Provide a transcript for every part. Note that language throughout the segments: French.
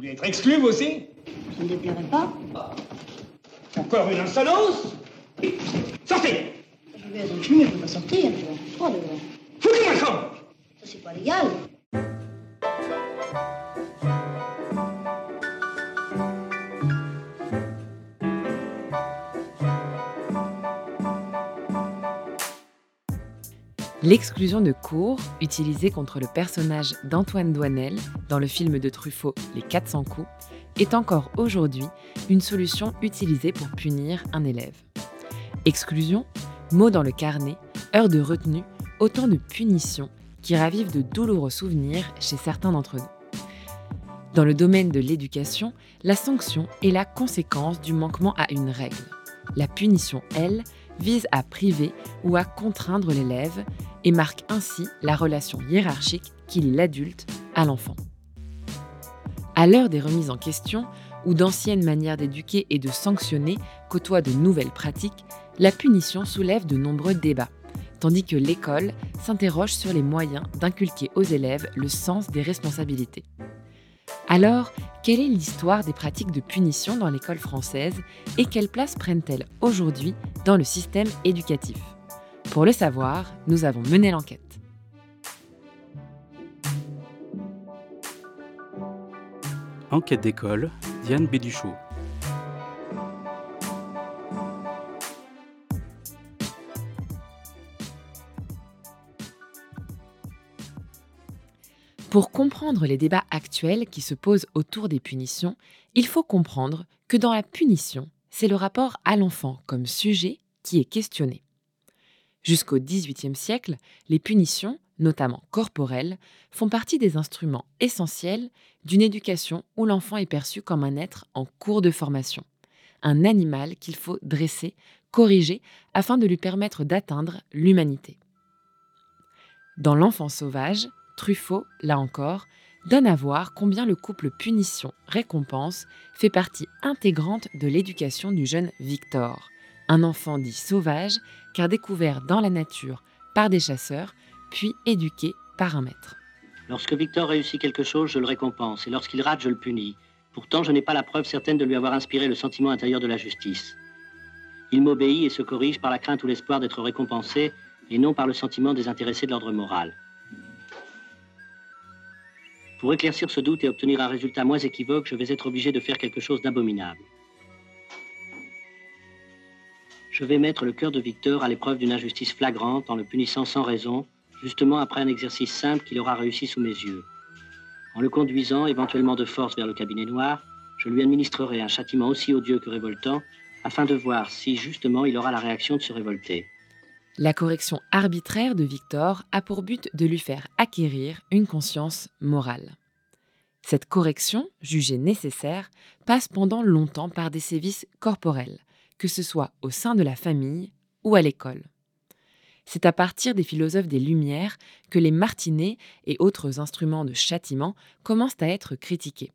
voulez être exclu, vous aussi? Ça ne déplairait pas Encore une insolence Sortez Je vais être exclu, mais je ne peux pas sortir. Je froid devant. Foutez-moi le camp Ça, c'est pas légal. L'exclusion de cours, utilisée contre le personnage d'Antoine Douanel dans le film de Truffaut Les 400 coups, est encore aujourd'hui une solution utilisée pour punir un élève. Exclusion, mot dans le carnet, heure de retenue, autant de punitions qui ravivent de douloureux souvenirs chez certains d'entre nous. Dans le domaine de l'éducation, la sanction est la conséquence du manquement à une règle. La punition, elle, vise à priver ou à contraindre l'élève et marque ainsi la relation hiérarchique qui lie l'adulte à l'enfant. À l'heure des remises en question, où d'anciennes manières d'éduquer et de sanctionner côtoient de nouvelles pratiques, la punition soulève de nombreux débats, tandis que l'école s'interroge sur les moyens d'inculquer aux élèves le sens des responsabilités. Alors, quelle est l'histoire des pratiques de punition dans l'école française et quelle place prennent-elles aujourd'hui dans le système éducatif? Pour le savoir, nous avons mené l'enquête. Enquête d'école, Diane Béduchot. Pour comprendre les débats actuels qui se posent autour des punitions, il faut comprendre que dans la punition, c'est le rapport à l'enfant comme sujet qui est questionné. Jusqu'au XVIIIe siècle, les punitions, notamment corporelles, font partie des instruments essentiels d'une éducation où l'enfant est perçu comme un être en cours de formation, un animal qu'il faut dresser, corriger, afin de lui permettre d'atteindre l'humanité. Dans l'enfant sauvage, Truffaut, là encore, donne à voir combien le couple punition-récompense fait partie intégrante de l'éducation du jeune Victor, un enfant dit sauvage car découvert dans la nature par des chasseurs, puis éduqué par un maître. Lorsque Victor réussit quelque chose, je le récompense, et lorsqu'il rate, je le punis. Pourtant, je n'ai pas la preuve certaine de lui avoir inspiré le sentiment intérieur de la justice. Il m'obéit et se corrige par la crainte ou l'espoir d'être récompensé, et non par le sentiment désintéressé de l'ordre moral. Pour éclaircir ce doute et obtenir un résultat moins équivoque, je vais être obligé de faire quelque chose d'abominable. Je vais mettre le cœur de Victor à l'épreuve d'une injustice flagrante en le punissant sans raison, justement après un exercice simple qu'il aura réussi sous mes yeux. En le conduisant, éventuellement de force vers le cabinet noir, je lui administrerai un châtiment aussi odieux que révoltant, afin de voir si justement il aura la réaction de se révolter. La correction arbitraire de Victor a pour but de lui faire acquérir une conscience morale. Cette correction, jugée nécessaire, passe pendant longtemps par des sévices corporels, que ce soit au sein de la famille ou à l'école. C'est à partir des philosophes des Lumières que les martinets et autres instruments de châtiment commencent à être critiqués.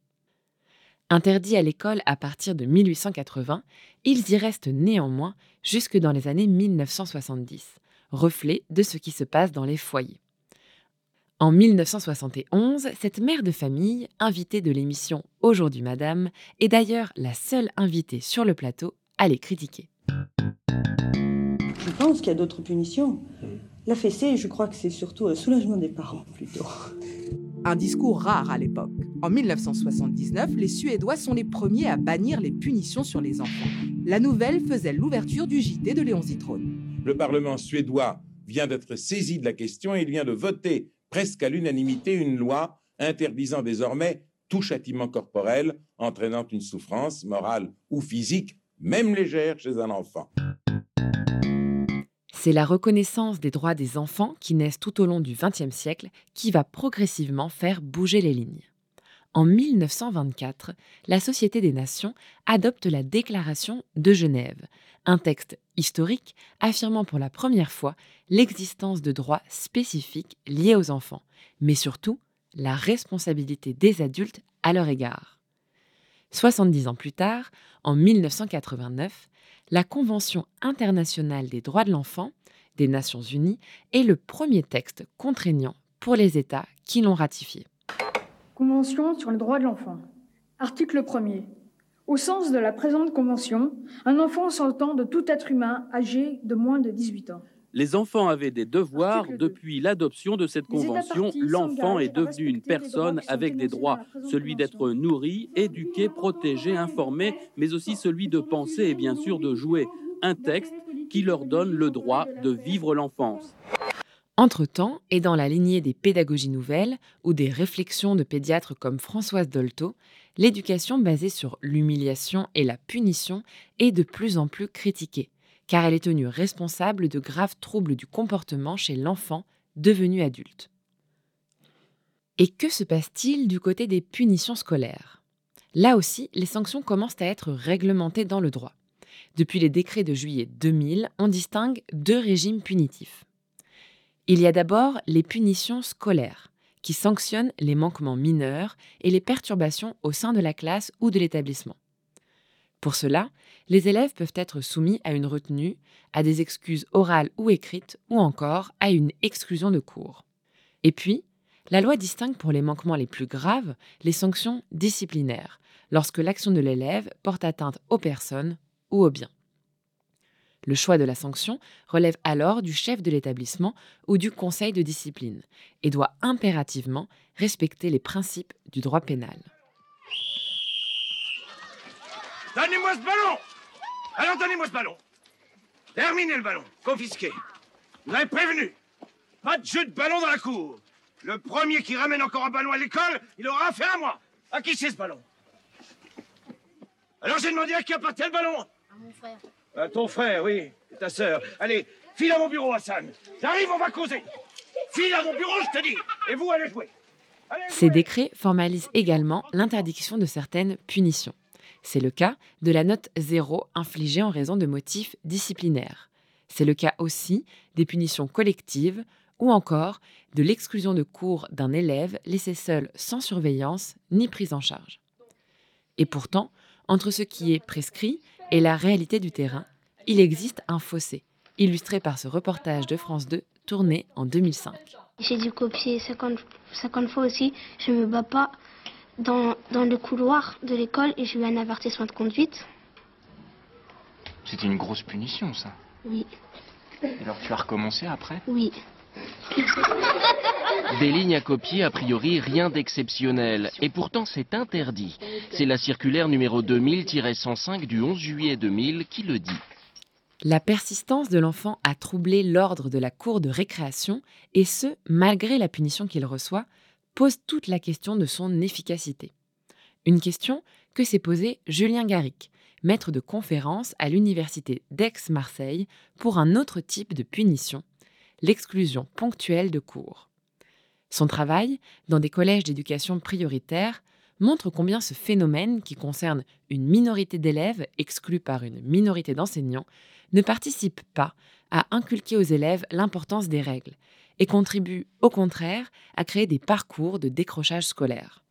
Interdits à l'école à partir de 1880, ils y restent néanmoins jusque dans les années 1970, reflet de ce qui se passe dans les foyers. En 1971, cette mère de famille, invitée de l'émission Aujourd'hui Madame, est d'ailleurs la seule invitée sur le plateau à les critiquer. Je pense qu'il y a d'autres punitions. La fessée, je crois que c'est surtout un soulagement des parents plutôt. Un discours rare à l'époque. En 1979, les Suédois sont les premiers à bannir les punitions sur les enfants. La nouvelle faisait l'ouverture du JT de Léon Zitrone. Le Parlement suédois vient d'être saisi de la question et il vient de voter presque à l'unanimité une loi interdisant désormais tout châtiment corporel entraînant une souffrance morale ou physique, même légère, chez un enfant. C'est la reconnaissance des droits des enfants qui naissent tout au long du XXe siècle qui va progressivement faire bouger les lignes. En 1924, la Société des Nations adopte la Déclaration de Genève, un texte historique affirmant pour la première fois l'existence de droits spécifiques liés aux enfants, mais surtout la responsabilité des adultes à leur égard. 70 ans plus tard, en 1989, la Convention internationale des droits de l'enfant des Nations unies est le premier texte contraignant pour les États qui l'ont ratifié. Convention sur les droits de l'enfant. Article 1er. Au sens de la présente convention, un enfant s'entend de tout être humain âgé de moins de 18 ans. Les enfants avaient des devoirs. Depuis l'adoption de cette convention, l'enfant est devenu une personne avec des droits, celui d'être nourri, éduqué, protégé, informé, mais aussi celui de penser et bien sûr de jouer. Un texte qui leur donne le droit de vivre l'enfance. Entre-temps, et dans la lignée des pédagogies nouvelles ou des réflexions de pédiatres comme Françoise Dolto, l'éducation basée sur l'humiliation et la punition est de plus en plus critiquée, car elle est tenue responsable de graves troubles du comportement chez l'enfant devenu adulte. Et que se passe-t-il du côté des punitions scolaires? Là aussi, les sanctions commencent à être réglementées dans le droit. Depuis les décrets de juillet 2000, on distingue deux régimes punitifs. Il y a d'abord les punitions scolaires, qui sanctionnent les manquements mineurs et les perturbations au sein de la classe ou de l'établissement. Pour cela, les élèves peuvent être soumis à une retenue, à des excuses orales ou écrites, ou encore à une exclusion de cours. Et puis, la loi distingue pour les manquements les plus graves les sanctions disciplinaires, lorsque l'action de l'élève porte atteinte aux personnes ou aux biens. Le choix de la sanction relève alors du chef de l'établissement ou du conseil de discipline et doit impérativement respecter les principes du droit pénal. Donnez-moi ce ballon Alors donnez-moi ce ballon Terminez le ballon, confisqué. Vous avez prévenu. Pas de jeu de ballon dans la cour. Le premier qui ramène encore un ballon à l'école, il aura affaire à moi. À qui c'est ce ballon? Alors j'ai demandé à qui appartient le ballon À mon frère. À ton frère, oui, et ta sœur. Allez, file à mon bureau, Hassan. J'arrive, on va causer. File à mon bureau, je te dis. Et vous, allez jouer. Allez Ces décrets formalisent également l'interdiction de certaines punitions. C'est le cas de la note zéro infligée en raison de motifs disciplinaires. C'est le cas aussi des punitions collectives ou encore de l'exclusion de cours d'un élève laissé seul sans surveillance ni prise en charge. Et pourtant, entre ce qui est prescrit et la réalité du terrain, il existe un fossé, illustré par ce reportage de France 2 tourné en 2005. J'ai dû copier 50, 50 fois aussi. Je me bats pas dans, dans le couloir de l'école et j'ai eu un avertissement de conduite. C'était une grosse punition, ça. Oui, Et alors tu as recommencé après? Oui. Des lignes à copier, a priori rien d'exceptionnel. Et pourtant c'est interdit. C'est la circulaire numéro 2000-105 du 11 juillet 2000 qui le dit. La persistance de l'enfant a troublé l'ordre de la cour de récréation, et ce, malgré la punition qu'il reçoit, pose toute la question de son efficacité. Une question que s'est posée Julien Garrick, maître de conférence à l'université d'Aix-Marseille pour un autre type de punition, l'exclusion ponctuelle de cours. Son travail, dans des collèges d'éducation prioritaire, montre combien ce phénomène, qui concerne une minorité d'élèves exclus par une minorité d'enseignants, ne participe pas à inculquer aux élèves l'importance des règles et contribue au contraire à créer des parcours de décrochage scolaire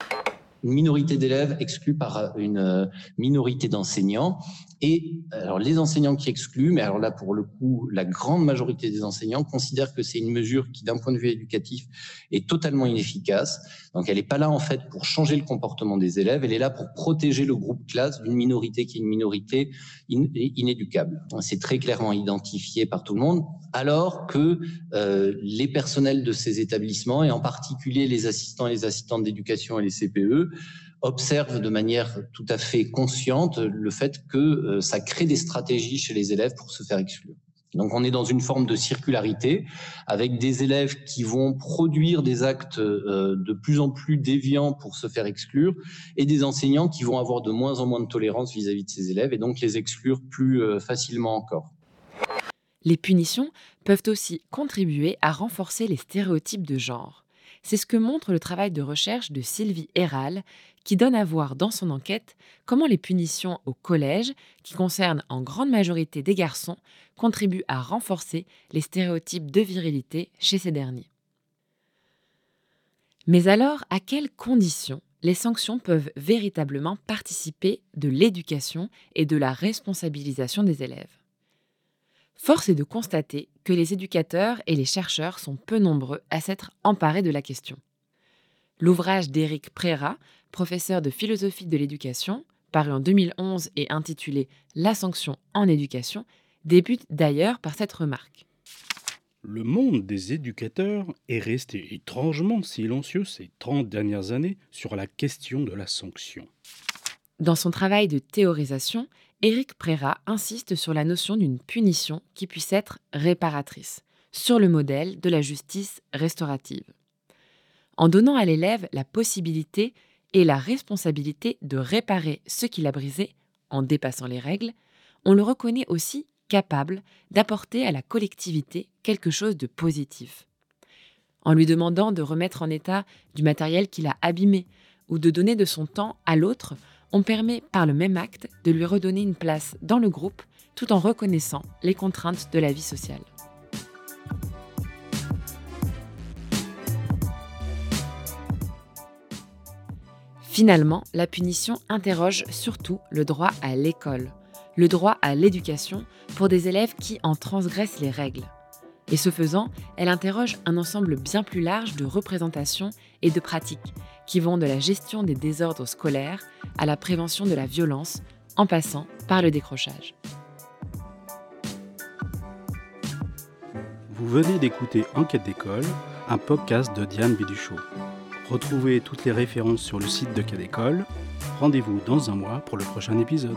minorité d'élèves exclus par une minorité d'enseignants. Et alors les enseignants qui excluent, mais alors là pour le coup, la grande majorité des enseignants considèrent que c'est une mesure qui, d'un point de vue éducatif, est totalement inefficace. Donc elle n'est pas là en fait pour changer le comportement des élèves, elle est là pour protéger le groupe classe d'une minorité qui est une minorité in inéducable. C'est très clairement identifié par tout le monde, alors que euh, les personnels de ces établissements, et en particulier les assistants et les assistantes d'éducation et les CPE, observent de manière tout à fait consciente le fait que euh, ça crée des stratégies chez les élèves pour se faire exclure. Donc on est dans une forme de circularité avec des élèves qui vont produire des actes euh, de plus en plus déviants pour se faire exclure et des enseignants qui vont avoir de moins en moins de tolérance vis-à-vis -vis de ces élèves et donc les exclure plus euh, facilement encore. Les punitions peuvent aussi contribuer à renforcer les stéréotypes de genre. C'est ce que montre le travail de recherche de Sylvie Héral, qui donne à voir dans son enquête comment les punitions au collège, qui concernent en grande majorité des garçons, contribuent à renforcer les stéréotypes de virilité chez ces derniers. Mais alors, à quelles conditions les sanctions peuvent véritablement participer de l'éducation et de la responsabilisation des élèves? Force est de constater que les éducateurs et les chercheurs sont peu nombreux à s'être emparés de la question. L'ouvrage d'Éric Préra, professeur de philosophie de l'éducation, paru en 2011 et intitulé La sanction en éducation, débute d'ailleurs par cette remarque. Le monde des éducateurs est resté étrangement silencieux ces 30 dernières années sur la question de la sanction. Dans son travail de théorisation, Éric Préra insiste sur la notion d'une punition qui puisse être réparatrice, sur le modèle de la justice restaurative. En donnant à l'élève la possibilité et la responsabilité de réparer ce qu'il a brisé en dépassant les règles, on le reconnaît aussi capable d'apporter à la collectivité quelque chose de positif. En lui demandant de remettre en état du matériel qu'il a abîmé ou de donner de son temps à l'autre, on permet par le même acte de lui redonner une place dans le groupe tout en reconnaissant les contraintes de la vie sociale. Finalement, la punition interroge surtout le droit à l'école, le droit à l'éducation pour des élèves qui en transgressent les règles. Et ce faisant, elle interroge un ensemble bien plus large de représentations et de pratiques qui vont de la gestion des désordres scolaires à la prévention de la violence, en passant par le décrochage. Vous venez d'écouter Enquête d'école, un podcast de Diane Biduchot. Retrouvez toutes les références sur le site de Quai d'école. Rendez-vous dans un mois pour le prochain épisode.